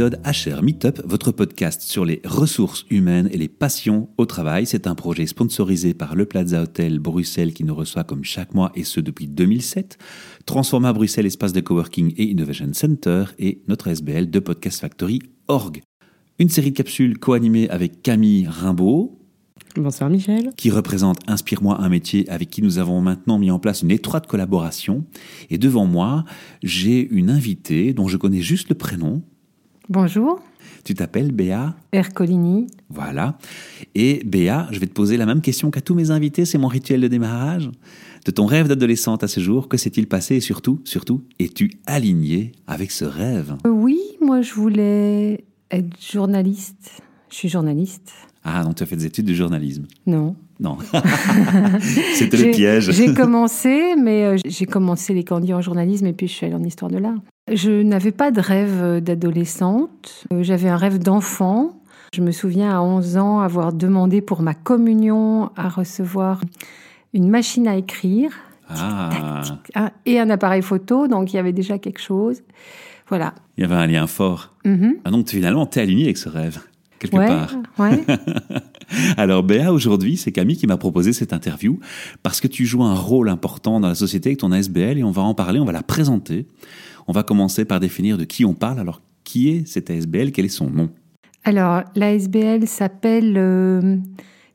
épisode HR Meetup, votre podcast sur les ressources humaines et les passions au travail. C'est un projet sponsorisé par le Plaza Hotel Bruxelles qui nous reçoit comme chaque mois et ce depuis 2007. Transforma Bruxelles espace de coworking et innovation center et notre SBL de Podcast Factory Org. Une série de capsules co-animées avec Camille Rimbaud, Bonsoir Michel. Qui représente Inspire-moi un métier avec qui nous avons maintenant mis en place une étroite collaboration. Et devant moi, j'ai une invitée dont je connais juste le prénom. Bonjour. Tu t'appelles Béa Ercolini. Voilà. Et Béa, je vais te poser la même question qu'à tous mes invités, c'est mon rituel de démarrage. De ton rêve d'adolescente à ce jour, que s'est-il passé et surtout, surtout, es-tu aligné avec ce rêve? Oui, moi je voulais être journaliste. Je suis journaliste. Ah, donc tu as fait des études de journalisme Non. Non. C'était le piège. J'ai commencé, mais euh, j'ai commencé les candidats en journalisme et puis je suis allée en histoire de l'art. Je n'avais pas de rêve euh, d'adolescente. Euh, j'avais un rêve d'enfant. Je me souviens à 11 ans avoir demandé pour ma communion à recevoir une machine à écrire ah. et un appareil photo, donc il y avait déjà quelque chose. Voilà. Il y avait un lien fort. Mm-hmm. Ah, donc finalement, tu es aligné avec ce rêve quelque part. Ouais. Alors Béa, aujourd'hui, c'est Camille qui m'a proposé cette interview parce que tu joues un rôle important dans la société avec ton ASBL et on va en parler, on va la présenter. On va commencer par définir de qui on parle. Alors, qui est cette ASBL Quel est son nom? Alors, l'ASBL s'appelle euh,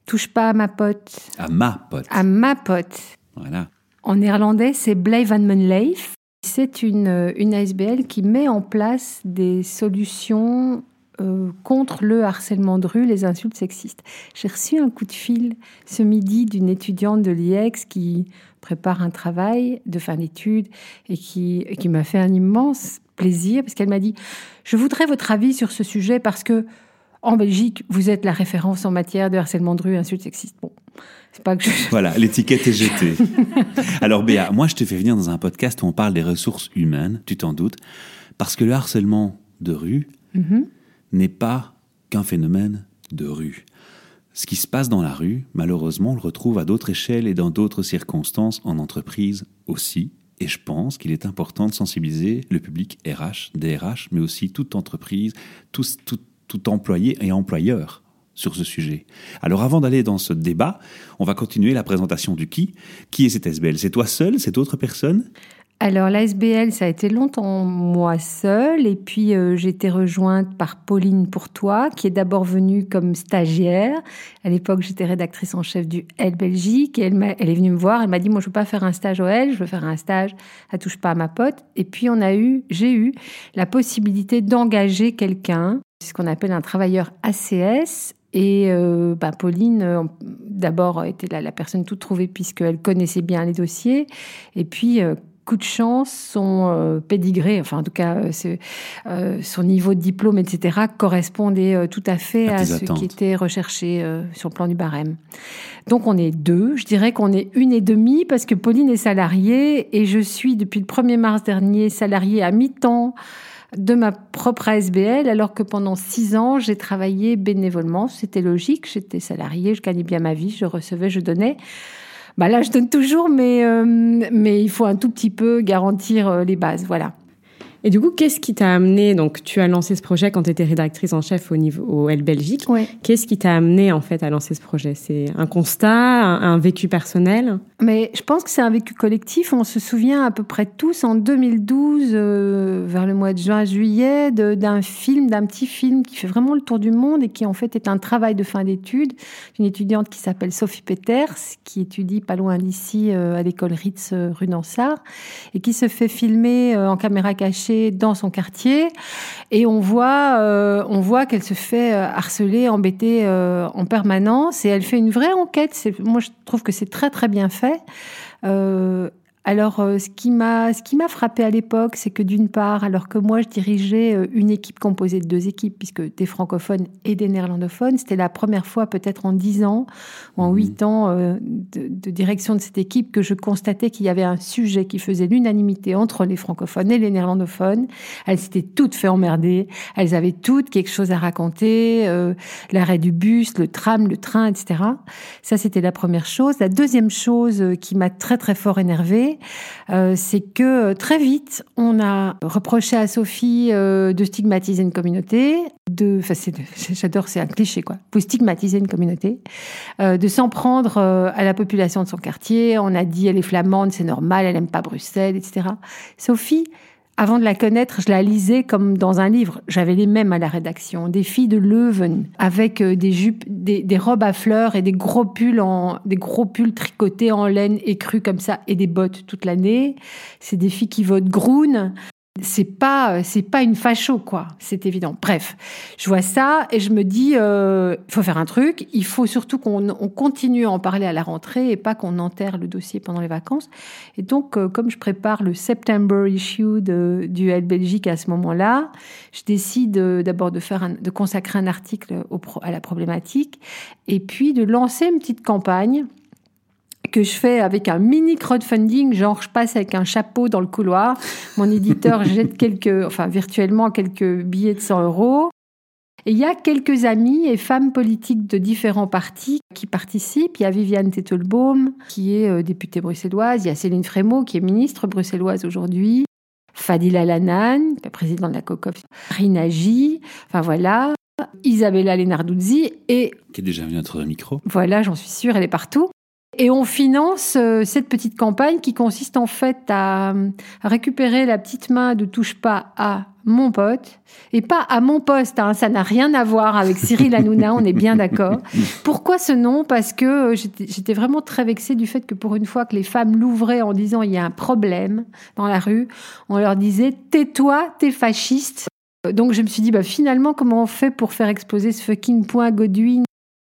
Touche pas à ma pote. À ma pote. À ma pote. Voilà. En néerlandais, c'est Blij van mijn Leif. C'est une, une ASBL qui met en place des solutions euh, contre le harcèlement de rue, les insultes sexistes. J'ai reçu un coup de fil ce midi d'une étudiante de l'IEX qui prépare un travail de fin d'études et qui, qui m'a fait un immense plaisir parce qu'elle m'a dit Je voudrais votre avis sur ce sujet parce que en Belgique, vous êtes la référence en matière de harcèlement de rue, insultes sexistes. Bon, c'est pas que je... Voilà, l'étiquette est jetée. Alors Béa, moi je te fais venir dans un podcast où on parle des ressources humaines, tu t'en doutes, parce que le harcèlement de rue, Mhm n'est pas qu'un phénomène de rue. Ce qui se passe dans la rue, malheureusement, on le retrouve à d'autres échelles et dans d'autres circonstances en entreprise aussi. Et je pense qu'il est important de sensibiliser le public RH, DRH, mais aussi toute entreprise, tout, tout, tout employé et employeur sur ce sujet. Alors avant d'aller dans ce débat, on va continuer la présentation du qui. Qui est cet SBL C'est toi seul? C'est d'autres personnes alors l'ASBL, ça a été longtemps moi seule, et puis euh, j'ai été rejointe par Pauline Pourtois, qui est d'abord venue comme stagiaire. À l'époque, j'étais rédactrice en chef du L Belgique, et elle, est venue me voir, elle m'a dit, moi je veux pas faire un stage au L, je veux faire un stage à Touche pas à ma pote. Et puis on a eu, j'ai eu la possibilité d'engager quelqu'un, ce qu'on appelle un travailleur ACS, et euh, bah, Pauline, euh, d'abord, était la, la, personne toute trouvée puisqu'elle connaissait bien les dossiers. Et puis, euh, coup de chance, son euh, pédigré, enfin en tout cas euh, euh, son niveau de diplôme, etc., correspondait euh, tout à fait à, à ce attentes. qui était recherché euh, sur le plan du barème. Donc on est deux, je dirais qu'on est une et demie parce que Pauline est salariée et je suis depuis le 1er mars dernier salariée à mi-temps de ma propre ASBL, alors que pendant six ans, j'ai travaillé bénévolement. C'était logique, j'étais salariée, je gagnais bien ma vie, je recevais, je donnais. Bah là, je donne toujours, mais, euh, mais il faut un tout petit peu garantir euh, les bases. Voilà. Et du coup, qu'est-ce qui t'a amené Donc, tu as lancé ce projet quand tu étais rédactrice en chef au niveau au L Belgique. Ouais. Qu'est-ce qui t'a amené en fait à lancer ce projet? C'est un constat, un, un, vécu personnel? Mais je pense que c'est un vécu collectif. On se souvient à peu près tous en 2012, euh, vers le mois de juin-juillet, d'un film, d'un petit film qui fait vraiment le tour du monde et qui en fait est un travail de fin d'études d'une étudiante qui s'appelle Sophie Peters, qui étudie pas loin d'ici euh, à l'école Ritz euh, rue Nansart et qui se fait filmer euh, en caméra cachée dans son quartier et on voit, on voit qu'elle se fait harceler, embêter en permanence et elle fait une vraie enquête. Moi, je trouve que c'est très très bien fait. Euh, alors, euh, ce qui m'a ce qui m'a frappé à l'époque, c'est que d'une part, alors que moi je dirigeais euh, une équipe composée de deux équipes, puisque des francophones et des néerlandophones, c'était la première fois, peut-être en dix ans ou en huit ans euh, de, de, direction de cette équipe, que je constatais qu'il y avait un sujet qui faisait l'unanimité entre les francophones et les néerlandophones. Elles s'étaient toutes fait emmerder, elles avaient toutes quelque chose à raconter, euh, l'arrêt du bus, le tram, le train, etc. Ça, c'était la première chose. La deuxième chose qui m'a très très fort énervée, euh, c'est que très vite, on a reproché à Sophie euh, de stigmatiser une communauté, de, enfin, j'adore, c'est un cliché quoi, vous stigmatiser une communauté, euh, de s'en prendre à la population de son quartier. On a dit elle est flamande, c'est normal, elle aime pas Bruxelles, etc. Sophie, avant de la connaître, je la lisais comme dans un livre. J'avais les mêmes à la rédaction. Des filles de Leuven avec euh, des jupes, des, robes à fleurs et des gros pulls en, des gros pulls tricotés en laine écrue comme ça et des bottes toute l'année. C'est des filles qui votent Groen c'est pas c'est pas une facho quoi. C'est évident. Bref je vois ça et je me dis euh, il faut faire un truc. Il faut surtout qu'on continue à en parler à la rentrée et pas qu'on enterre le dossier pendant les vacances. Et donc euh, comme je prépare le September issue de, du L Belgique à ce moment-là je décide euh, d'abord de faire de consacrer un article à la problématique et puis de lancer une petite campagne que je fais avec un mini crowdfunding, genre je passe avec un chapeau dans le couloir, mon éditeur jette quelques, enfin virtuellement quelques billets de 100 euros. Et il y a quelques amis et femmes politiques de différents partis qui participent. Il y a Viviane Tettelbaum, qui est euh, députée bruxelloise. Il y a Céline Frémaux, qui est ministre bruxelloise aujourd'hui. Fadila Lanan, présidente de la COCOF. Rinagi. Enfin voilà. Isabella Lenarduzzi et... Qui est déjà venue à notre micro. Voilà, j'en suis sûre, elle est partout. Et on finance euh, cette petite campagne qui consiste en fait à, récupérer la petite main de touche pas à mon pote et pas à mon poste. Hein. ça n'a rien à voir avec Cyril Hanouna, on est bien d'accord. Pourquoi ce nom? Parce que euh, j'étais vraiment très vexée du fait que pour une fois que les femmes l'ouvraient en disant il y a un problème dans la rue, on leur disait tais-toi, t'es fasciste. Donc je me suis dit bah finalement comment on fait pour faire exploser ce fucking point Godwin?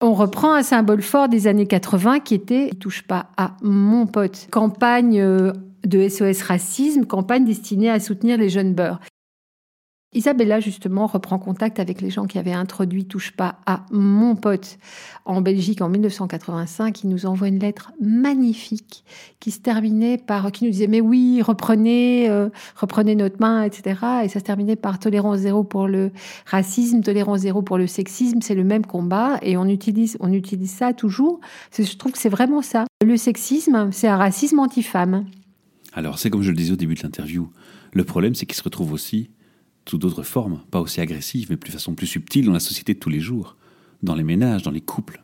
On reprend un symbole fort des années 80 qui était « touche pas à mon pote ». Campagne euh, de SOS Racisme, campagne destinée à soutenir les jeunes beurs. Isabella, justement, reprend contact avec les gens qui avaient introduit Touche pas à mon pote en Belgique en 1985. Il nous envoie une lettre magnifique qui se terminait par, qui nous disait, mais oui, reprenez, euh, reprenez notre main, etc. Et ça se terminait par tolérance zéro pour le racisme, tolérance zéro pour le sexisme. C'est le même combat et on utilise, on utilise ça toujours. Je trouve que c'est vraiment ça. Le sexisme, c'est un racisme anti-femme. Alors, c'est comme je le disais au début de l'interview. Le problème, c'est qu'il se retrouve aussi sous d'autres formes, pas aussi agressives, mais de façon plus subtile dans la société de tous les jours, dans les ménages, dans les couples.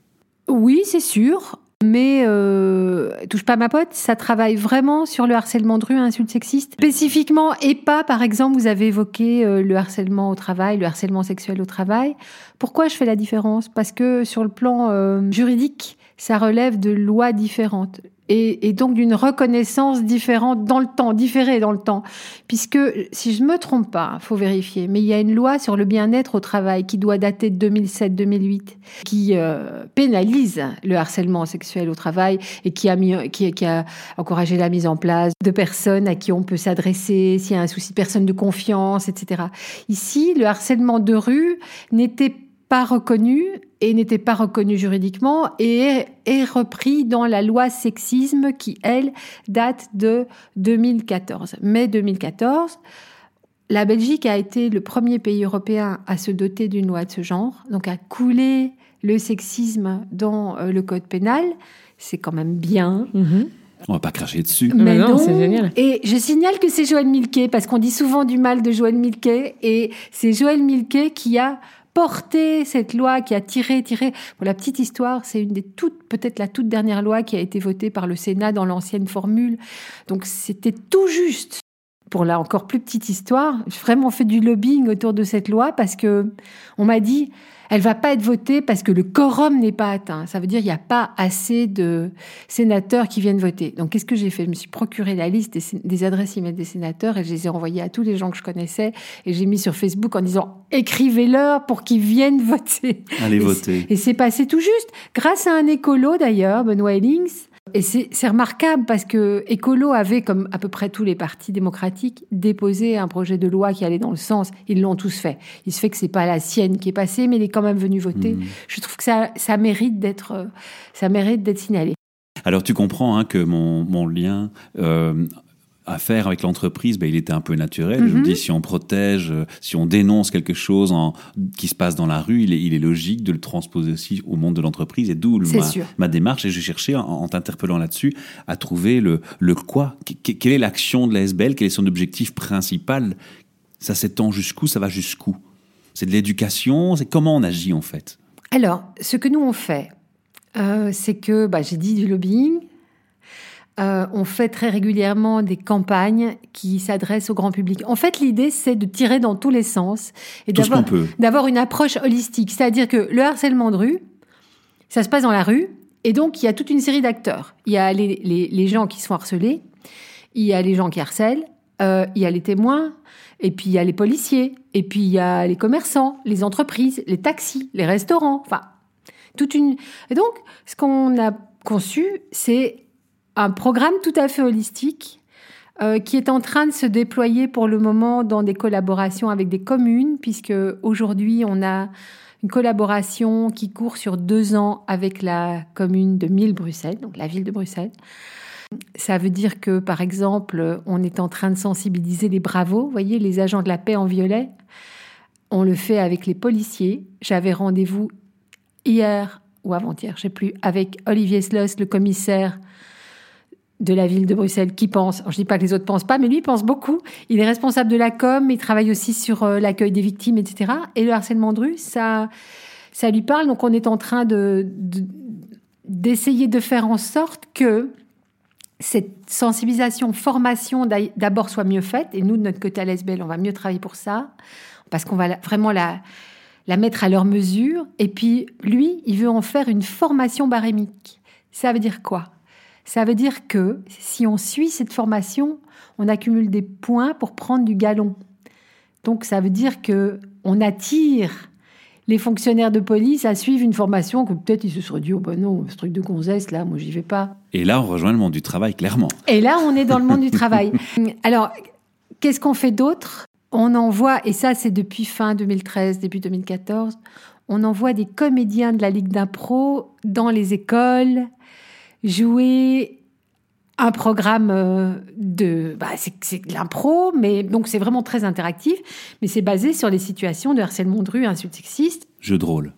Oui, c'est sûr. Mais euh, touche pas ma pote, ça travaille vraiment sur le harcèlement de rue, insulte sexiste. Spécifiquement, et pas, par exemple, vous avez évoqué euh, le harcèlement au travail, le harcèlement sexuel au travail. Pourquoi je fais la différence? Parce que sur le plan euh, juridique, ça relève de lois différentes et, donc d'une reconnaissance différente dans le temps, différée dans le temps. Puisque, si je ne me trompe pas, faut vérifier, mais il y a une loi sur le bien-être au travail qui doit dater de 2007-2008, qui euh, pénalise le harcèlement sexuel au travail et qui a, encouragé la mise en place de personnes à qui on peut s'adresser s'il y a un souci de personne de confiance, etc. Ici, le harcèlement de rue n'était pas reconnu et n'était pas reconnu juridiquement et est, repris dans la loi sexisme qui, elle, date de 2014. Mai 2014, la Belgique a été le premier pays européen à se doter d'une loi de ce genre, donc à couler le sexisme dans euh, le code pénal. C'est quand même bien. Mm-hmm. On va pas cracher dessus. Mais non, c'est génial. Et je signale que c'est Joël Milquet, parce qu'on dit souvent du mal de Joël Milquet, et c'est Joël Milquet qui a porté cette loi qui a tiré, tiré. Pour la petite histoire, c'est une des toutes, peut-être la toute dernière loi qui a été votée par le Sénat dans l'ancienne formule. Donc c'était tout juste. Pour la encore plus petite histoire, j'ai vraiment fait du lobbying autour de cette loi parce que on m'a dit, elle va pas être votée parce que le quorum n'est pas atteint. Ça veut dire qu'il n'y a pas assez de sénateurs qui viennent voter. Donc, qu'est-ce que j'ai fait? Je me suis procuré la liste des, adresses email des sénateurs et je les ai envoyées à tous les gens que je connaissais et j'ai mis sur Facebook en disant écrivez-leur pour qu'ils viennent voter. Allez voter. Et c'est passé tout juste. Grâce à un écolo d'ailleurs, Benoît Ellings, et c'est remarquable parce que Écolo avait, comme à peu près tous les partis démocratiques, déposé un projet de loi qui allait dans le sens. Ils l'ont tous fait. Il se fait que c'est pas la sienne qui est passée, mais il est quand même venu voter. Mmh. Je trouve que ça, ça mérite d'être, ça mérite d'être signalé. Alors tu comprends hein, que mon, mon lien euh, à faire avec l'entreprise, ben, il était un peu naturel. Je me Mhm. dis, si on protège, euh, si on dénonce quelque chose en, qui se passe dans la rue, il est, il est logique de le transposer aussi au monde de l'entreprise. Et d'où ma, démarche. Et je cherchais, en, en t'interpellant là-dessus, à trouver le, le quoi. Qu- qu- quelle est l'action de la SBL Quel est son objectif principal Ça s'étend jusqu'où Ça va jusqu'où? C'est de l'éducation C'est comment on agit en fait? Alors, ce que nous on fait, euh, c'est que, bah, j'ai dit du lobbying. Euh, on fait très régulièrement des campagnes qui s'adressent au grand public. En fait, l'idée, c'est de tirer dans tous les sens et d'avoir une approche holistique. C'est-à-dire que le harcèlement de rue, ça se passe dans la rue, et donc il y a toute une série d'acteurs. Il y a les, les- les gens qui sont harcelés, il y a les gens qui harcèlent, euh, il y a les témoins, et puis il y a les policiers, et puis il y a les commerçants, les entreprises, les taxis, les restaurants, enfin, toute une... Et donc, ce qu'on a conçu, c'est un programme tout à fait holistique euh, qui est en train de se déployer pour le moment dans des collaborations avec des communes, puisque aujourd'hui on a une collaboration qui court sur deux ans avec la commune de Mille-Bruxelles, donc la ville de Bruxelles. Ça veut dire que, par exemple, on est en train de sensibiliser les bravos, vous voyez, les agents de la paix en violet. On le fait avec les policiers. J'avais rendez-vous hier ou avant-hier, je sais plus, avec Olivier Sloss, le commissaire de la ville de Bruxelles, qui pense, alors je dis pas que les autres pensent pas, mais lui il pense beaucoup. Il est responsable de la com, il travaille aussi sur euh, l'accueil des victimes, etc. Et le harcèlement de rue, ça, ça lui parle. Donc on est en train de, de- d'essayer de faire en sorte que cette sensibilisation, formation d'abord soit mieux faite. Et nous, de notre côté à l'ESBL, on va mieux travailler pour ça, parce qu'on va vraiment la mettre à leur mesure. Et puis, lui, il veut en faire une formation barémique. Ça veut dire quoi? Ça veut dire que si on suit cette formation, on accumule des points pour prendre du galon. Donc, ça veut dire que on attire les fonctionnaires de police à suivre une formation que peut-être ils se seraient dit oh ben non ce truc de gonzesse là moi j'y vais pas Et là, on rejoint le monde du travail, clairement. et là, on est dans le monde du travail. Alors, qu'est-ce qu'on fait d'autre? On envoie, et ça c'est depuis fin 2013, début 2014, on envoie des comédiens de la Ligue d'impro dans les écoles jouer un programme euh, de... Bah, c'est c'est de l'impro, mais donc c'est vraiment très interactif, mais c'est basé sur les situations de harcèlement de rue, insultes sexistes, Jeu de rôle.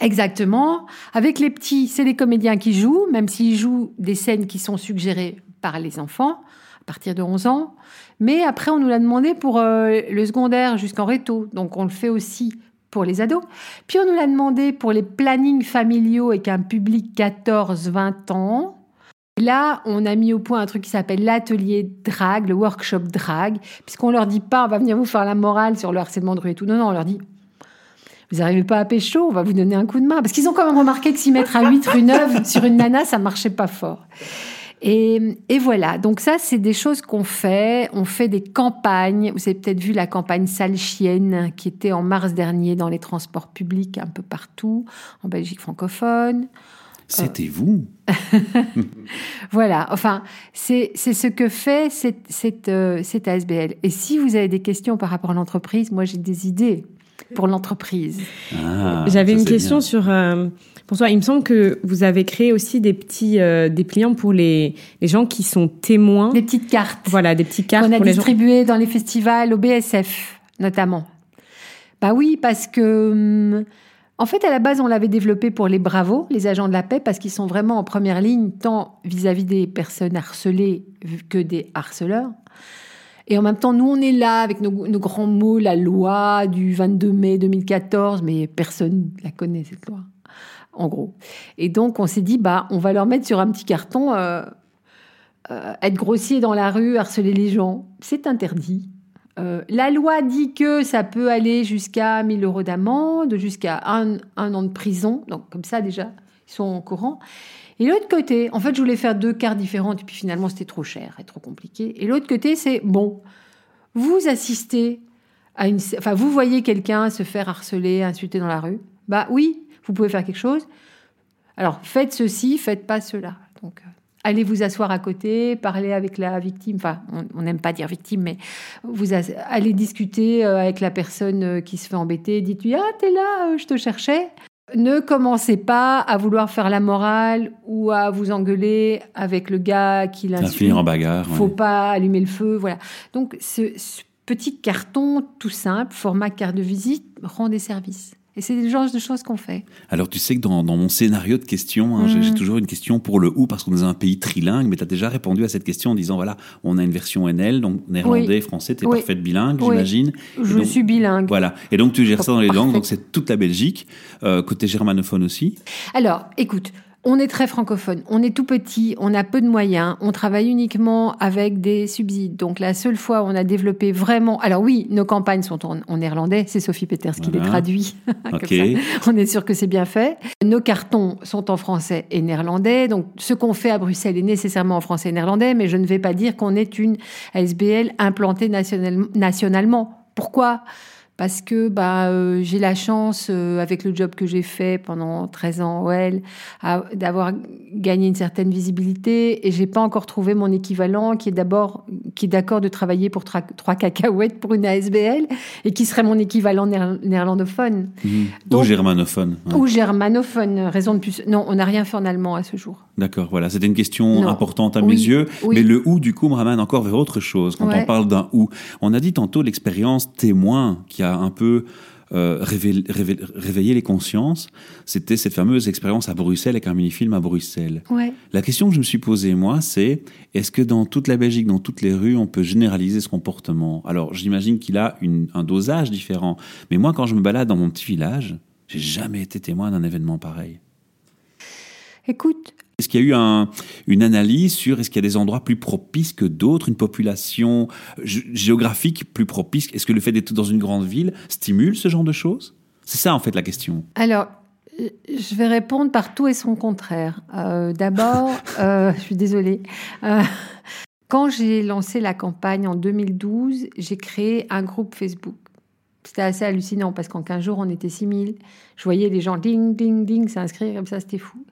Exactement. Avec les petits, c'est les comédiens qui jouent, même s'ils jouent des scènes qui sont suggérées par les enfants à partir de 11 ans. Mais après, on nous l'a demandé pour euh, le secondaire jusqu'en réto. Donc, on le fait aussi pour les ados. Puis, on nous l'a demandé pour les plannings familiaux avec un public 14-20 ans. Là, on a mis au point un truc qui s'appelle l'atelier drag, le workshop drag, puisqu'on leur dit pas, on va venir vous faire la morale sur le harcèlement de rue et tout. Non, non, on leur dit, vous n'arrivez pas à pécho, on va vous donner un coup de main. Parce qu'ils ont quand même remarqué que s'y mettre à 8 rue Neuve sur une nana, ça marchait pas fort. Et, et voilà, donc ça, c'est des choses qu'on fait. On fait des campagnes. Vous avez peut-être vu la campagne Sale Chienne qui était en mars dernier dans les transports publics un peu partout, en Belgique francophone. C'était vous Voilà, enfin, c'est c'est ce que fait cette, cette, euh, cette ASBL. Et si vous avez des questions par rapport à l'entreprise, moi j'ai des idées pour l'entreprise. Ah, J'avais une question bien. sur. euh, pour toi, il me semble que vous avez créé aussi des petits euh, dépliants pour les, les gens qui sont témoins. Des petites cartes. Voilà, des petits cartes qu'on a pour les gens. distribué dans les festivals, au BSF notamment. Bah oui, parce que hum, en fait, à la base, on l'avait développé pour les bravos, les agents de la paix, parce qu'ils sont vraiment en première ligne, tant vis-à-vis des personnes harcelées que des harceleurs. Et en même temps, nous, on est là avec nos, grands mots, la loi du 22 mai 2014, mais personne la connaît, cette loi, en gros. Et donc, on s'est dit, bah, on va leur mettre sur un petit carton, euh, euh, être grossier dans la rue, harceler les gens, c'est interdit. Euh, la loi dit que ça peut aller jusqu'à 1000 euros d'amende, jusqu'à un, un an de prison. Donc, comme ça, déjà, ils sont au courant. Et l'autre côté, en fait, je voulais faire deux cartes différentes, et puis finalement, c'était trop cher et trop compliqué. Et l'autre côté, c'est bon, vous assistez à une. Enfin, vous voyez quelqu'un se faire harceler, insulter dans la rue. Bah oui, vous pouvez faire quelque chose. Alors, faites ceci, faites pas cela. Donc, euh, allez vous asseoir à côté, parler avec la victime. Enfin, on n'aime pas dire victime, mais vous allez discuter euh, avec la personne euh, qui se fait embêter. Dites-lui Ah, t'es là, je te cherchais. Ne commencez pas à vouloir faire la morale ou à vous engueuler avec le gars qui l'insulte. finir en bagarre. Faut ouais. pas allumer le feu, voilà. Donc ce, ce petit carton tout simple, format carte de visite, rend des services. Et c'est le genre de choses qu'on fait. Alors tu sais que dans, dans mon scénario de questions, hein, j'ai- Mm. j'ai toujours une question pour le ou parce qu'on est un pays trilingue, mais tu as déjà répondu à cette question en disant voilà, on a une version NL, donc néerlandais, français, tu es Oui. parfaite bilingue, Oui. j'imagine. Je donc- suis bilingue. Voilà. Et donc tu gères ça dans les Parfait. langues, donc c'est toute la Belgique, euh, côté germanophone aussi. Alors, écoute, on est très francophone, on est tout petit, on a peu de moyens, on travaille uniquement avec des subsides. Donc la seule fois où on a développé vraiment... Alors oui, nos campagnes sont en, en néerlandais, c'est Sophie Peters qui les traduit. Comme Ok. ça, on est sûr que c'est bien fait. Nos cartons sont en français et néerlandais. Donc ce qu'on fait à Bruxelles est nécessairement en français et néerlandais, mais je ne vais pas dire qu'on est une ASBL implantée national- nationalement. Pourquoi? Parce que bah, euh, j'ai la chance, euh, avec le job que j'ai fait pendant 13 ans au L, à- d'avoir gagné une certaine visibilité et j'ai pas encore trouvé mon équivalent qui est d'abord qui est d'accord de travailler pour trois cacahuètes pour une ASBL et qui serait mon équivalent néer- néerlandophone Mhm. Donc- Ou germanophone. ouais. ou germanophone. Raison de plus. Non, on n'a rien fait en allemand à ce jour. D'accord, voilà, c'était une question Non. importante à Oui, mes yeux, oui. mais le ou du coup me ramène encore vers autre chose. Quand Ouais. on parle d'un ou, on a dit tantôt l'expérience témoin qui a un peu euh, réveillé, les consciences. C'était cette fameuse expérience à Bruxelles avec un mini-film à Bruxelles. Ouais. La question que je me suis posée moi, c'est est-ce que dans toute la Belgique, dans toutes les rues, on peut généraliser ce comportement? Alors j'imagine qu'il a une- un dosage différent, mais moi quand je me balade dans mon petit village, j'ai jamais été témoin d'un événement pareil. Écoute, Est-ce qu'il y a eu un- une analyse sur est-ce qu'il y a des endroits plus propices que d'autres, une population gé- géographique plus propice? Est-ce que le fait d'être dans une grande ville stimule ce genre de choses? C'est ça en fait la question. Alors, je vais répondre par tout et son contraire. Euh, D'abord, euh, je suis désolée. Euh, quand j'ai lancé la campagne en 2012, j'ai créé un groupe Facebook. C'était assez hallucinant parce qu'en 15 jours, on était 6000. Je voyais les gens ding, ding, ding s'inscrire comme ça, c'était fou.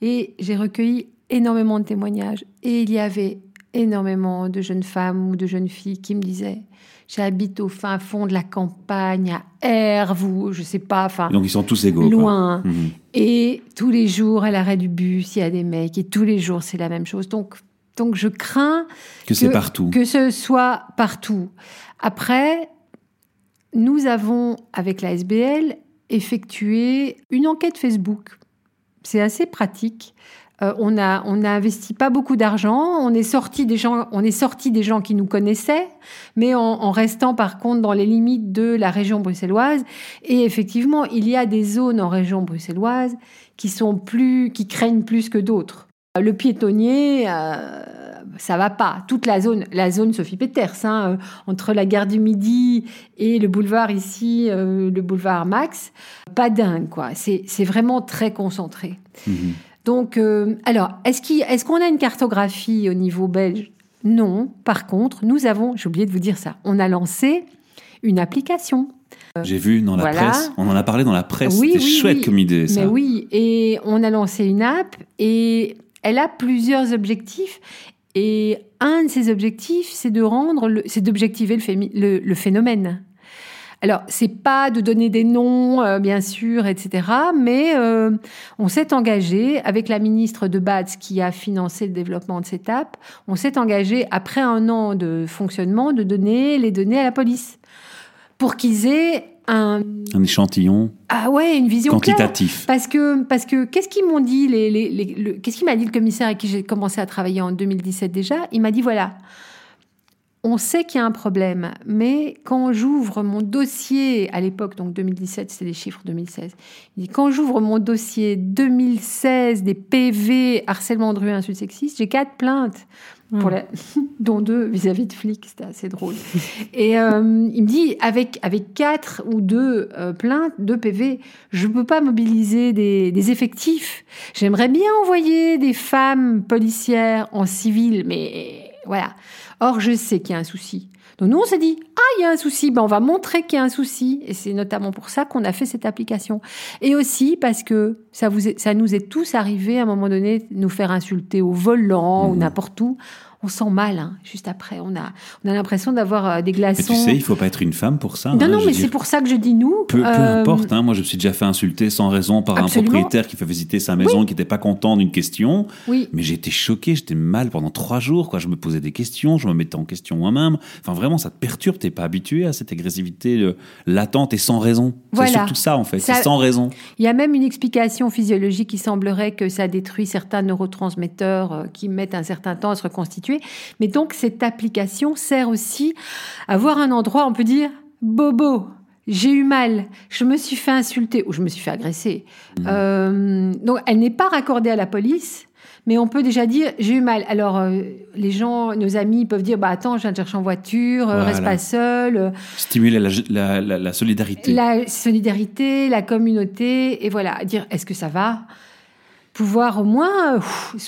Et j'ai recueilli énormément de témoignages. Et il y avait énormément de jeunes femmes ou de jeunes filles qui me disaient J'habite au fin fond de la campagne, à Herve ou je sais pas, enfin, Donc ils sont tous égaux. loin. Mhm. Et tous les jours, à l'arrêt du bus, il y a des mecs. Et tous les jours, c'est la même chose. Donc, donc je crains Que c'est partout. que ce soit partout. Après, nous avons, avec la SBL, effectué une enquête Facebook. C'est assez pratique. Euh, on a on a investi pas beaucoup d'argent. On est sorti des gens on est sorti des gens qui nous connaissaient, mais en, en restant par contre dans les limites de la région bruxelloise. Et effectivement, il y a des zones en région bruxelloise qui sont plus qui craignent plus que d'autres. Le piétonnier, euh, ça va pas. Toute la zone, la zone Sophie Peters, hein, euh, entre la gare du Midi et le boulevard ici, euh, le boulevard Max, pas dingue quoi. C'est vraiment très concentré. Mhm. Donc, euh, alors, est-ce qu'on a une cartographie au niveau belge? Non. Par contre, nous avons, j'ai oublié de vous dire ça, on a lancé une application. J'ai vu dans la voilà. presse, on en a parlé dans la presse, Oui, c'était oui, chouette oui. comme idée ça. Mais oui, et on a lancé une app et elle a plusieurs objectifs. Et un de ces objectifs, c'est de rendre, c'est d'objectiver le phénomène. Alors, c'est pas de donner des noms, euh, bien sûr, etc. Mais euh, on s'est engagé avec la ministre de Batz qui a financé le développement de cette app. On s'est engagé après un an de fonctionnement de donner les données à la police pour qu'ils aient un Un échantillon ah ouais une vision claire. quantitatif. Parce que, parce que qu'est-ce qu'ils m'ont dit les, les, les- le- Qu'est-ce qu'il m'a dit le commissaire avec qui j'ai commencé à travailler en 2017 déjà? Il m'a dit voilà, on sait qu'il y a un problème, mais quand j'ouvre mon dossier, à l'époque, donc 2017, c'est les chiffres 2016, il dit quand j'ouvre mon dossier 2016 des PV harcèlement de rue insultes sexistes, j'ai quatre plaintes. Pour la- dont deux vis-à-vis de flics, c'était assez drôle. Et euh, il me dit, avec, avec quatre ou deux euh, plaintes, deux PV, je ne peux pas mobiliser des, des effectifs. J'aimerais bien envoyer des femmes policières en civil, mais voilà. Or, je sais qu'il y a un souci. Donc nous, on s'est dit, ah, il y a un souci, ben, on va montrer qu'il y a un souci. Et c'est notamment pour ça qu'on a fait cette application. Et aussi parce que ça, vous est- ça nous est tous arrivé à un moment donné de nous faire insulter au volant ou Mhm. n'importe où. On sent mal, hein, juste après. On a, on a l'impression d'avoir euh, des glaçons. Mais tu sais, il faut pas être une femme pour ça. non, hein, non, mais c'est pour ça que je dis nous. Peu, peu Euh, importe, hein. moi je me suis déjà fait insulter sans raison par Absolument. un propriétaire qui fait visiter sa maison, qui n'était pas content d'une question. Oui. Mais j'étais choqué, j'étais mal pendant trois jours, quoi. Je me posais des questions, je me mettais en question moi-même. Enfin, vraiment, ça te perturbe, t'es pas habitué à cette agressivité euh, latente et sans raison. Voilà. C'est surtout ça, en fait, Ça- c'est sans raison. Il y a même une explication physiologique qui semblerait que ça détruit certains neurotransmetteurs qui mettent un certain temps à se reconstituer. Mais donc, cette application sert aussi à voir un endroit, où on peut dire Bobo, j'ai eu mal, je me suis fait insulter ou je me suis fait agresser. Euh, donc, elle n'est pas raccordée à la police. Mais on peut déjà dire j'ai eu mal. Alors euh, les gens, nos amis peuvent dire bah attends, je viens te chercher en voiture, euh, reste Voilà. pas seul. Stimuler la, la, la, la solidarité. la solidarité, la communauté, et voilà, dire est-ce que ça va? Pouvoir au moins. euh,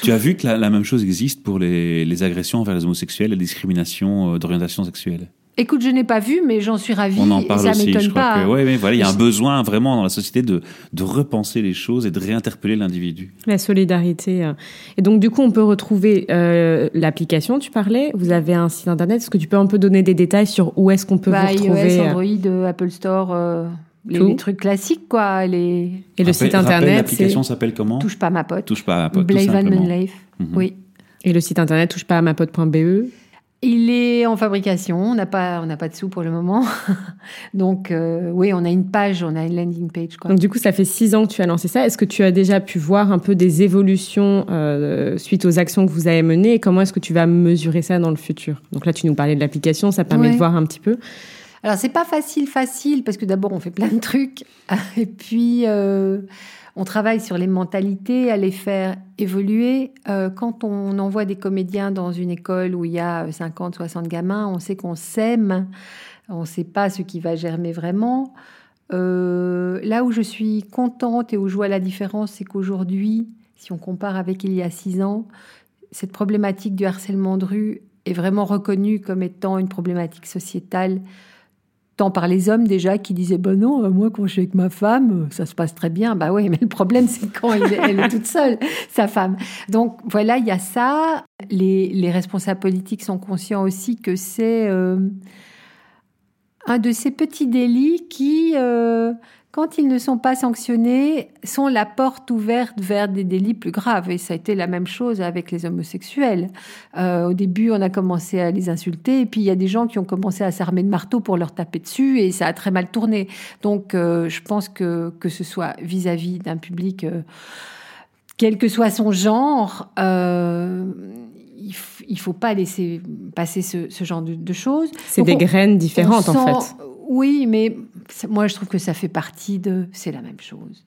Tu as vu que la, la même chose existe pour les, les agressions envers les homosexuels, la discrimination euh, d'orientation sexuelle? Écoute, je n'ai pas vu, mais j'en suis ravie. On en et parle ça aussi, je m'étonne crois pas. que ouais, ouais, voilà, il y a un Je- besoin vraiment dans la société de, de repenser les choses et de réinterpeller l'individu. La solidarité. euh. Et donc, du coup, on peut retrouver euh, l'application, tu parlais. Vous avez un site internet. Est-ce que tu peux un peu donner des détails sur où est-ce qu'on peut Bah, vous iOS, retrouver euh, Android, Apple Store, euh, les, trucs classiques, quoi. Les Et le Rappel- site internet, L'application s'appelle comment touche pas à ma pote. Touche pas à la pote, tout Blave. Menleif. Mhm. Oui. Et le site internet touche pas à ma pote.be. Il est en fabrication. On n'a pas, on n'a pas de sous pour le moment. Donc, euh, oui, on a une page, on a une landing page, quoi. Donc du coup, ça fait six ans que tu as lancé ça. Est-ce que tu as déjà pu voir un peu des évolutions euh, suite aux actions que vous avez menées et comment est-ce que tu vas mesurer ça dans le futur? Donc là, tu nous parlais de l'application, ça permet Ouais. de voir un petit peu. Alors, c'est pas facile, facile, parce que d'abord, on fait plein de trucs. Et puis, euh, on travaille sur les mentalités, à les faire évoluer. Euh, quand on envoie des comédiens dans une école où il y a 50, 60 gamins, on sait qu'on s'aime. On ne sait pas ce qui va germer vraiment. Euh, là où je suis contente et où je vois la différence, c'est qu'aujourd'hui, si on compare avec il y a six ans, cette problématique du harcèlement de rue est vraiment reconnue comme étant une problématique sociétale tant par les hommes déjà qui disaient ben non euh, moi quand je suis avec ma femme euh, ça se passe très bien. Bah oui mais le problème c'est quand elle est toute seule sa femme. Donc voilà il y a ça. Les, les responsables politiques sont conscients aussi que c'est euh, un de ces petits délits qui quand ils ne sont pas sanctionnés sont la porte ouverte vers des délits plus graves et ça a été la même chose avec les homosexuels euh, au début, on a commencé à les insulter, et puis il y a des gens qui ont commencé à s'armer de marteau pour leur taper dessus, et ça a très mal tourné. Donc, euh, je pense que que ce soit vis-à-vis d'un public, euh, quel que soit son genre, il, il faut pas laisser passer ce, ce genre de, de choses. C'est Donc, des on- graines différentes en fait. Oui, mais moi je trouve que ça fait partie de. C'est la même chose.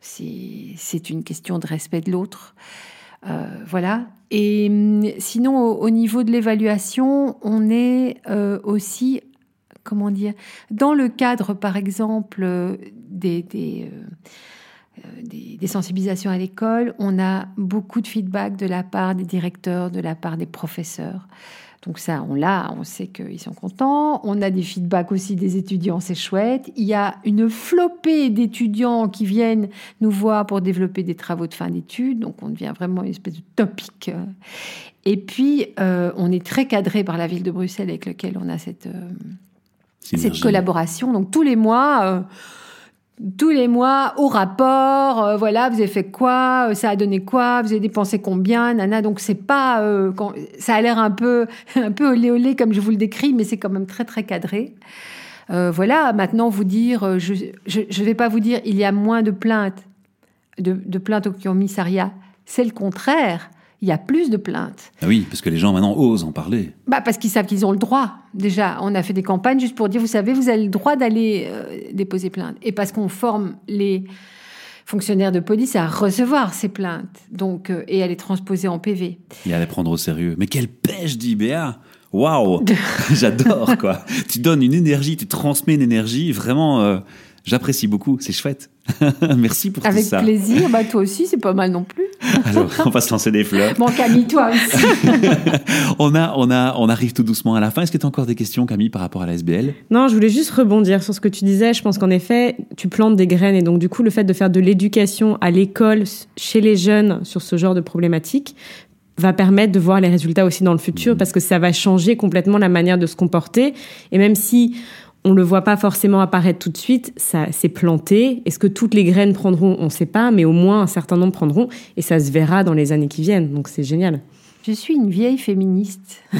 C'est une question de respect de l'autre. Euh, voilà. Et hum, sinon, au, au niveau de l'évaluation, on est euh, aussi, comment dire, dans le cadre, par exemple, euh, des sensibilisations à l'école, on a beaucoup de feedback de la part des directeurs, de la part des professeurs. Donc ça, on l'a, on sait qu'ils sont contents. On a des feedbacks aussi des étudiants, c'est chouette. Il y a une flopée d'étudiants qui viennent nous voir pour développer des travaux de fin d'études. Donc on devient vraiment une espèce de topic. Et puis, euh, on est très cadré par la ville de Bruxelles avec lequel on a cette, euh, cette collaboration. Donc tous les mois, euh, tous les mois, au rapport, euh, voilà, vous avez fait quoi, euh, ça a donné quoi, vous avez dépensé combien, nana. Donc c'est pas, euh, ça a l'air un peu, un peu olé olé comme je vous le décris, mais c'est quand même très très cadré. Voilà, maintenant vous dire, je je je vais pas vous dire, il y a moins de plaintes, de, de plaintes au commissariat. C'est le contraire. Il y a plus de plaintes. Ah oui, parce que les gens maintenant osent en parler. Bah parce qu'ils savent qu'ils ont le droit. Déjà, on a fait des campagnes juste pour dire, vous savez, vous avez le droit d'aller euh, déposer plainte. Et parce qu'on forme les fonctionnaires de police à recevoir ces plaintes, donc euh, et à les transposer en PV. Et à les prendre au sérieux. Mais quelle pêche d'IBA Waouh J'adore, quoi. Tu donnes une énergie, tu transmets une énergie. Vraiment, euh, j'apprécie beaucoup. C'est chouette. Merci pour Avec tout ça. plaisir. Bah toi aussi, c'est pas mal non plus. Alors, on va se lancer des fleurs. Bon, Camille, toi aussi. On, a, on, a, on arrive tout doucement à la fin. Est-ce que tu as encore des questions, Camille, par rapport à la SBL Non, je voulais juste rebondir sur ce que tu disais. Je pense qu'en effet, tu plantes des graines et donc du coup, le fait de faire de l'éducation à l'école, chez les jeunes, sur ce genre de problématiques, va permettre de voir les résultats aussi dans le futur parce que ça va changer complètement la manière de se comporter. Et même si on le voit pas forcément apparaître tout de suite, ça s'est planté. Est-ce que toutes les graines prendront On ne sait pas, mais au moins un certain nombre prendront et ça se verra dans les années qui viennent. Donc c'est génial. Je suis une vieille féministe.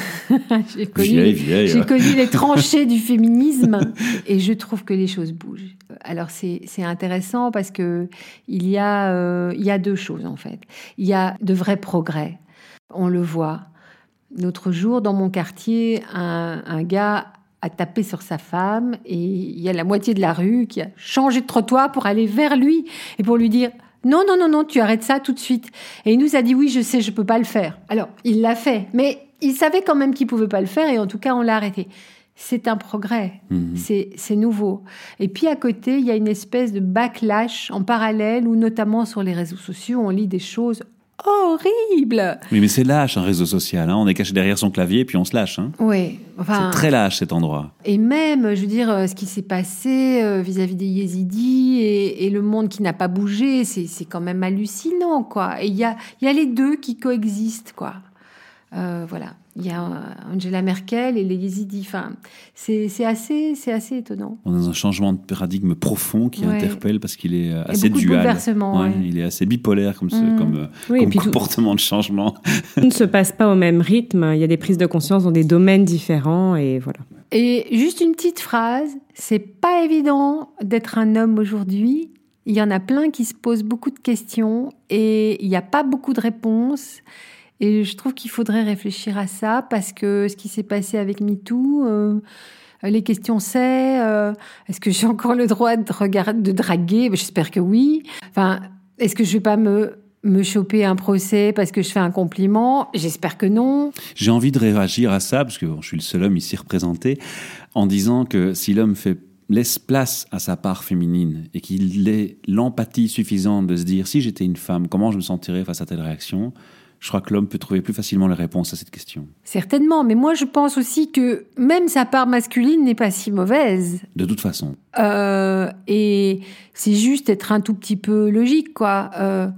j'ai connu, Vieille, vieille, j'ai ouais. connu les tranchées du féminisme et je trouve que les choses bougent. Alors c'est c'est intéressant parce que il y a euh, il y a deux choses en fait. Il y a de vrais progrès. On le voit. L'autre jour dans mon quartier, un, un gars a tapé sur sa femme et il y a la moitié de la rue qui a changé de trottoir pour aller vers lui et pour lui dire non, non, non, non, tu arrêtes ça tout de suite. Et il nous a dit oui, je sais, je peux pas le faire. Alors, il l'a fait, mais il savait quand même qu'il pouvait pas le faire et en tout cas, on l'a arrêté. C'est un progrès, Mhm. c'est c'est nouveau. Et puis à côté, il y a une espèce de backlash en parallèle où notamment sur les réseaux sociaux, on lit des choses horribles. Oui, mais c'est lâche un réseau social. Hein. On est caché derrière son clavier puis on se lâche. Hein. Oui, enfin. C'est très lâche cet endroit. Et même, je veux dire, euh, ce qui s'est passé euh, vis-à-vis des yézidis et, et le monde qui n'a pas bougé, c'est c'est quand même hallucinant, quoi. Et il y a, y a les deux qui coexistent, quoi. Euh, voilà. Il y a euh, Angela Merkel et les yézidis. Enfin, c'est assez, c'est assez étonnant. On est dans un changement de paradigme profond qui Ouais. interpelle parce qu'il est a assez dual. Ouais, ouais. Il est assez bipolaire comme, ce- comme, euh, Oui, et comme puis tout- comportement de changement. Tout ne se passe pas au même rythme. Il y a des prises de conscience dans des domaines différents et voilà. Et juste une petite phrase, c'est pas évident d'être un homme aujourd'hui. Il y en a plein qui se posent beaucoup de questions et il n'y a pas beaucoup de réponses. Et je trouve qu'il faudrait réfléchir à ça parce que ce qui s'est passé avec MeToo, euh, les questions c'est euh, est-ce que j'ai encore le droit de, draguer? Ben, J'espère que oui. Enfin, est-ce que je vais pas me me choper un procès parce que je fais un compliment? J'espère que non. J'ai envie de réagir à ça, parce que bon, je suis le seul homme ici représenté, en disant que si l'homme fait laisse place à sa part féminine et qu'il ait l'empathie suffisante de se dire si j'étais une femme, comment je me sentirais face à telle réaction, je crois que l'homme peut trouver plus facilement les réponses à cette question. Certainement, mais moi je pense aussi que même sa part masculine n'est pas si mauvaise. De toute façon. Euh, et c'est juste être un tout petit peu logique, quoi. Euh,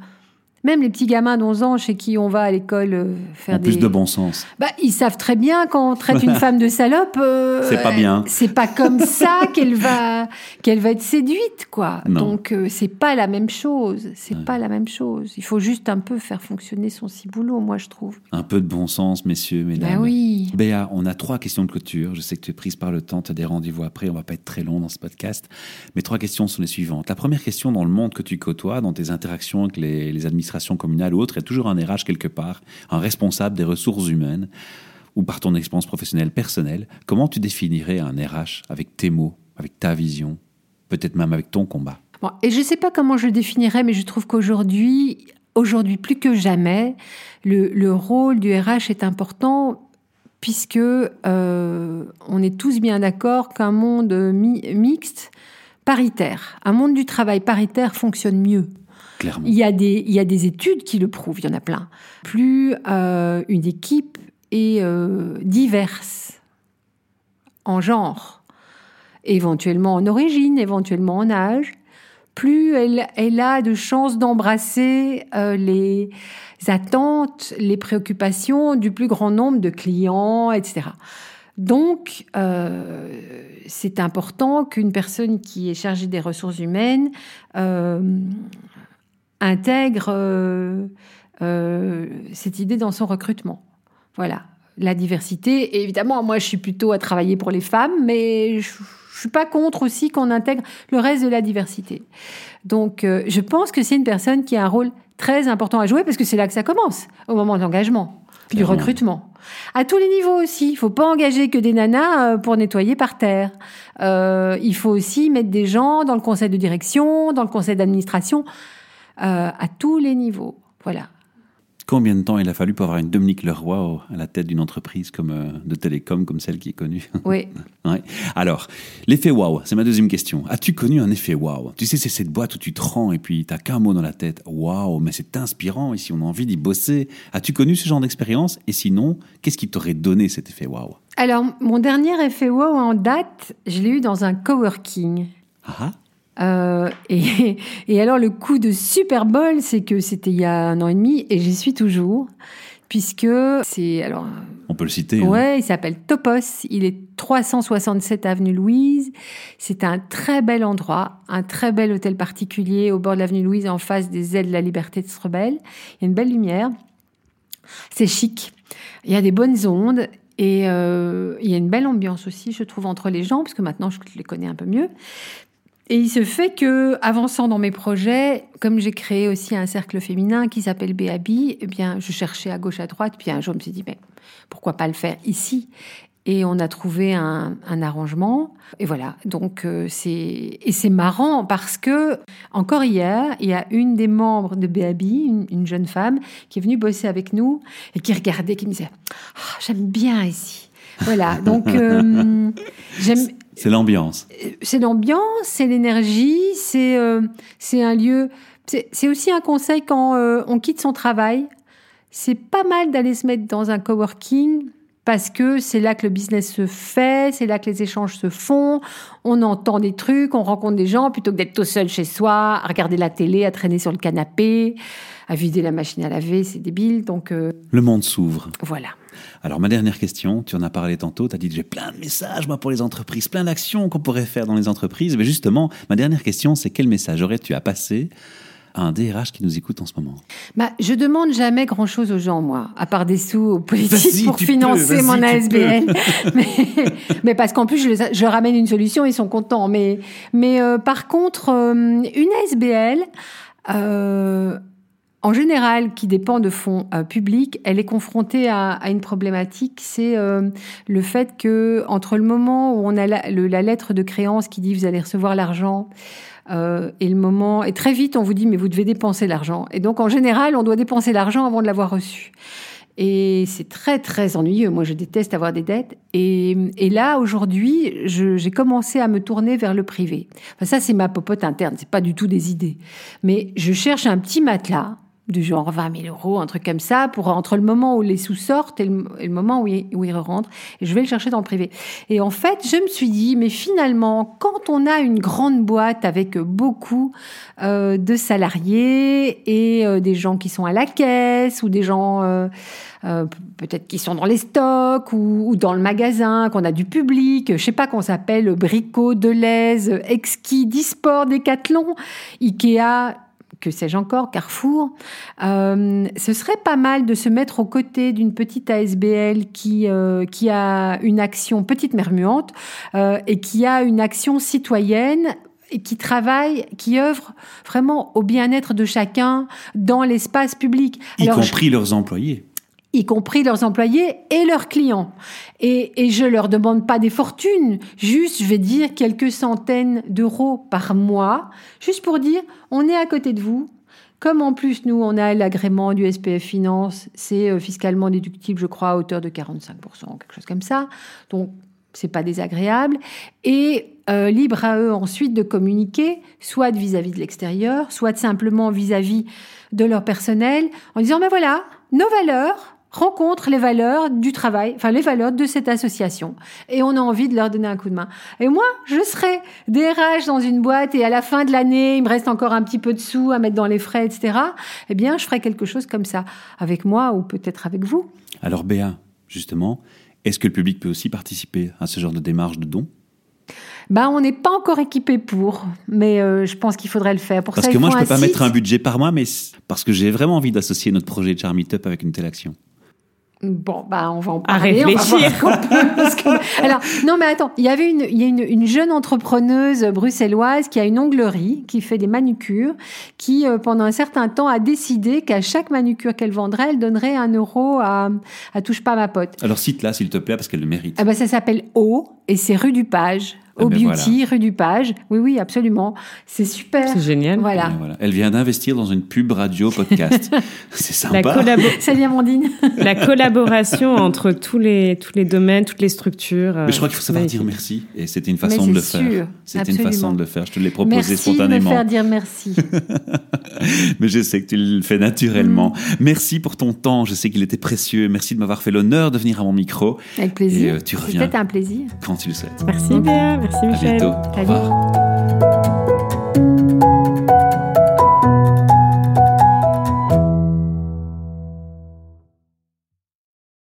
même les petits gamins d'11 ans chez qui on va à l'école euh, faire En des... plus de bon sens. Bah, ils savent très bien quand on traite une femme de salope. euh, C'est pas bien. C'est pas comme ça qu'elle va qu'elle va être séduite, quoi. Non. Donc euh, c'est pas la même chose. C'est pas la même chose. Il faut juste un peu faire fonctionner son ciboulot, moi je trouve. Un peu de bon sens, messieurs, mesdames. Bah oui. Béa, on a trois questions de clôture. Je sais que tu es prise par le temps, tu as des rendez-vous après, on va pas être très long dans ce podcast. Mes trois questions sont les suivantes. La première question, dans le monde que tu côtoies, dans tes interactions avec les, les communales ou autres, il y a toujours un RH quelque part, un responsable des ressources humaines, ou par ton expérience professionnelle personnelle. Comment tu définirais un RH avec tes mots, avec ta vision, peut-être même avec ton combat? Et je ne sais pas comment je le définirais, mais je trouve qu'aujourd'hui, aujourd'hui plus que jamais, le, le rôle du RH est important puisque euh, on est tous bien d'accord qu'un monde mi- mixte, paritaire, un monde du travail paritaire fonctionne mieux. Il y, a des, études qui le prouvent, il y en a plein. Plus euh, une équipe est euh, diverse en genre, éventuellement en origine, éventuellement en âge, plus elle, a de chances d'embrasser euh, les attentes, les préoccupations du plus grand nombre de clients, etc. Donc, c'est important qu'une personne qui est chargée des ressources humaines intègre euh, euh, cette idée dans son recrutement. Voilà, la diversité. Et évidemment, moi, je suis plutôt à travailler pour les femmes, mais je, je suis pas contre aussi qu'on intègre le reste de la diversité. Donc, euh, je pense que c'est une personne qui a un rôle très important à jouer parce que c'est là que ça commence, au moment de l'engagement, du recrutement. À tous les niveaux aussi. Il faut pas engager que des nanas euh, pour nettoyer par terre. Euh, il faut aussi mettre des gens dans le conseil de direction, dans le conseil d'administration, euh, à tous les niveaux. Voilà. Combien de temps il a fallu pour avoir une Dominique Leroy à la tête d'une entreprise comme euh, de télécom comme celle qui est connue? Oui. Ouais. Alors, l'effet waouh, c'est ma deuxième question. As-tu connu un effet waouh? Tu sais, c'est cette boîte où tu te rends et puis t'as qu'un mot dans la tête. Waouh, mais c'est inspirant ici, on a envie d'y bosser. As-tu connu ce genre d'expérience? Et sinon, qu'est-ce qui t'aurait donné cet effet waouh? Alors, mon dernier effet wow en date, je l'ai eu dans un coworking. Ah Euh, et, et alors, le coup de Super Bowl, c'est que c'était il y a un an et demi et j'y suis toujours. Puisque c'est. Alors, On peut le citer. hein. Ouais, il s'appelle Topos. Il est 367 avenue Louise. C'est un très bel endroit, un très bel hôtel particulier au bord de l'avenue Louise, en face des ailes de la liberté de Strebelle. Il y a une belle lumière. C'est chic. Il y a des bonnes ondes et euh, il y a une belle ambiance aussi, je trouve, entre les gens, parce que maintenant je les connais un peu mieux. Et il se fait que, avançant dans mes projets, comme j'ai créé aussi un cercle féminin qui s'appelle Béabi, eh bien, je cherchais à gauche, à droite. Puis un jour, je me suis dit, mais pourquoi pas le faire ici? Et on a trouvé un, un arrangement. Et voilà. Donc, euh, c'est et c'est marrant parce que encore hier, il y a une des membres de Béabi, une, une jeune femme, qui est venue bosser avec nous et qui regardait, qui me disait, Ah, j'aime bien ici. Voilà. Donc, euh, j'aime. C'est l'ambiance. C'est l'ambiance, c'est l'énergie, c'est euh, c'est un lieu. C'est aussi un conseil quand euh, on quitte son travail. C'est pas mal d'aller se mettre dans un coworking parce que c'est là que le business se fait, c'est là que les échanges se font. On entend des trucs, on rencontre des gens plutôt que d'être tout seul chez soi, à regarder la télé, à traîner sur le canapé, à vider la machine à laver, c'est débile. Donc euh, Le monde s'ouvre. voilà. Alors, ma dernière question, tu en as parlé tantôt, tu as dit j'ai plein de messages, moi, pour les entreprises, plein d'actions qu'on pourrait faire dans les entreprises. Mais justement, ma dernière question, c'est quel message aurais-tu à passer à un DRH qui nous écoute en ce moment Bah, je demande jamais grand chose aux gens, moi, à part des sous aux politiques pour peux, financer mon ASBL. mais, mais parce qu'en plus, je, les- je ramène une solution, ils sont contents. Mais, mais euh, par contre, euh, une ASBL, euh, en général, qui dépend de fonds euh, publics, elle est confrontée à, à une problématique, c'est euh, le fait que entre le moment où on a la, le- la lettre de créance qui dit vous allez recevoir l'argent euh, et le moment et très vite on vous dit mais vous devez dépenser l'argent et donc en général on doit dépenser l'argent avant de l'avoir reçu. Et c'est très, très ennuyeux. Moi, je déteste avoir des dettes. Et, et là, aujourd'hui, j'ai commencé à me tourner vers le privé. Enfin, ça, c'est ma popote interne. C'est pas du tout des idées. Mais je cherche un petit matelas du genre 20 000 euros, un truc comme ça, pour entre le moment où les sous sortent et le, moment où ils, où rentrent. Et je vais le chercher dans le privé. Et en fait, je me suis dit, mais finalement, quand on a une grande boîte avec beaucoup euh, de salariés et euh, des gens qui sont à la caisse ou des gens euh, peut-être qui sont dans les stocks ou, ou dans le magasin, qu'on a du public, je sais pas qu'on s'appelle Brico, Deleuze, Exquis, Disport, Decathlon, Ikea, que sais-je encore, Carrefour, euh, ce serait pas mal de se mettre aux côtés d'une petite ASBL qui, euh, qui a une action petite mermuante euh, et qui a une action citoyenne et qui travaille, qui œuvre vraiment au bien-être de chacun dans l'espace public. Y Alors, je- compris leurs employés. Y compris leurs employés et leurs clients. Et, et je leur demande pas des fortunes, juste, je vais dire, quelques centaines d'euros par mois, juste pour dire, on est à côté de vous. Comme en plus, nous, on a l'agrément du SPF Finance, c'est euh, fiscalement déductible, je crois, à hauteur de 45%, quelque chose comme ça. Donc, c'est pas désagréable. Et euh, libre à eux ensuite de communiquer, soit vis-à-vis de l'extérieur, soit simplement vis-à-vis de leur personnel, en disant, ben voilà, nos valeurs rencontrent les valeurs du travail, enfin les valeurs de cette association. Et on a envie de leur donner un coup de main. Et moi, je serais DRH dans une boîte et à la fin de l'année, il me reste encore un petit peu de sous à mettre dans les frais, etc. Eh bien, je ferais quelque chose comme ça, avec moi ou peut-être avec vous. Alors, Béa, justement, est-ce que le public peut aussi participer à ce genre de démarche de don Ben, on n'est pas encore équipé pour, mais euh, je pense qu'il faudrait le faire. Pour Parce ça, que moi, je peux pas site. mettre un budget par mois, mais parce que j'ai vraiment envie d'associer notre projet de Charmy Up avec une telle action. Bon, bah, on va en À parler. on va réfléchir. voir ce qu'on peut, parce que- Alors, non, mais attends, il y avait une, il y a une, une jeune entrepreneuse bruxelloise qui a une onglerie, qui fait des manucures, qui, euh, pendant un certain temps, a décidé qu'à chaque manucure qu'elle vendrait, elle donnerait un euro à, à Touche pas ma pote. Alors, cite-la, s'il te plaît, parce qu'elle le mérite. Ah bah, ça s'appelle O, et c'est rue du Page. Ah O ben Beauty, rue du Page. Oui, oui, absolument. C'est super. C'est génial. Voilà. Et voilà. Elle vient d'investir dans une pub radio podcast. C'est La, sympa. collabo- Salut Amandine. la collaboration entre tous les, tous les domaines, toutes les structures. euh, Mais je crois qu'il faut savoir magnifique. dire merci. Et c'était une Mais façon de le c'est faire. sûr, C'était une façon de le faire. Je te l'ai proposé Merci de me spontanément. faire dire merci. Mais je sais que tu le fais naturellement. Mm. Merci pour ton temps. Je sais qu'il était précieux. Merci de m'avoir fait l'honneur de venir à mon micro Avec plaisir. Et, euh, tu C'est reviens. peut-être un plaisir. quand tu le souhaites. Merci Béa, merci À Michel. bientôt. Au Salut. revoir.